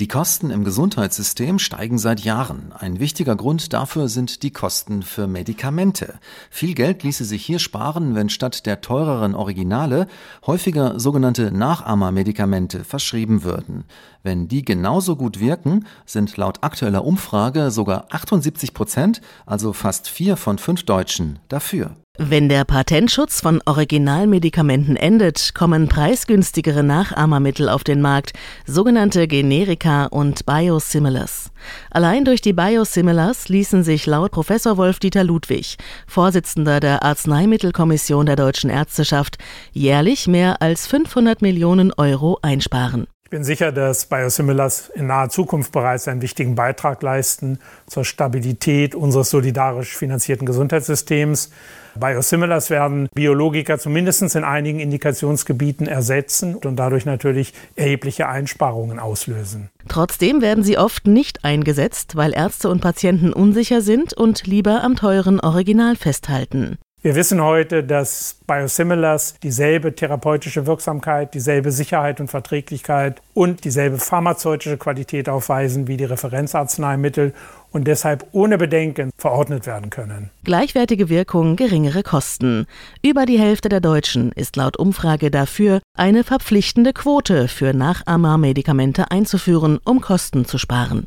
Die Kosten im Gesundheitssystem steigen seit Jahren. Ein wichtiger Grund dafür sind die Kosten für Medikamente. Viel Geld ließe sich hier sparen, wenn statt der teureren Originale häufiger sogenannte Nachahmermedikamente verschrieben würden. Wenn die genauso gut wirken, sind laut aktueller Umfrage sogar 78 Prozent, also fast vier von fünf Deutschen, dafür. Wenn der Patentschutz von Originalmedikamenten endet, kommen preisgünstigere Nachahmermittel auf den Markt, sogenannte Generika und Biosimilars. Allein durch die Biosimilars ließen sich laut Professor Wolf-Dieter Ludwig, Vorsitzender der Arzneimittelkommission der Deutschen Ärzteschaft, jährlich mehr als 500 Millionen Euro einsparen. Ich bin sicher, dass Biosimilars in naher Zukunft bereits einen wichtigen Beitrag leisten zur Stabilität unseres solidarisch finanzierten Gesundheitssystems. Biosimilars werden Biologiker zumindest in einigen Indikationsgebieten ersetzen und dadurch natürlich erhebliche Einsparungen auslösen. Trotzdem werden sie oft nicht eingesetzt, weil Ärzte und Patienten unsicher sind und lieber am teuren Original festhalten. Wir wissen heute, dass Biosimilars dieselbe therapeutische Wirksamkeit, dieselbe Sicherheit und Verträglichkeit und dieselbe pharmazeutische Qualität aufweisen wie die Referenzarzneimittel und deshalb ohne Bedenken verordnet werden können. Gleichwertige Wirkung, geringere Kosten. Über die Hälfte der Deutschen ist laut Umfrage dafür, eine verpflichtende Quote für Nachahmermedikamente einzuführen, um Kosten zu sparen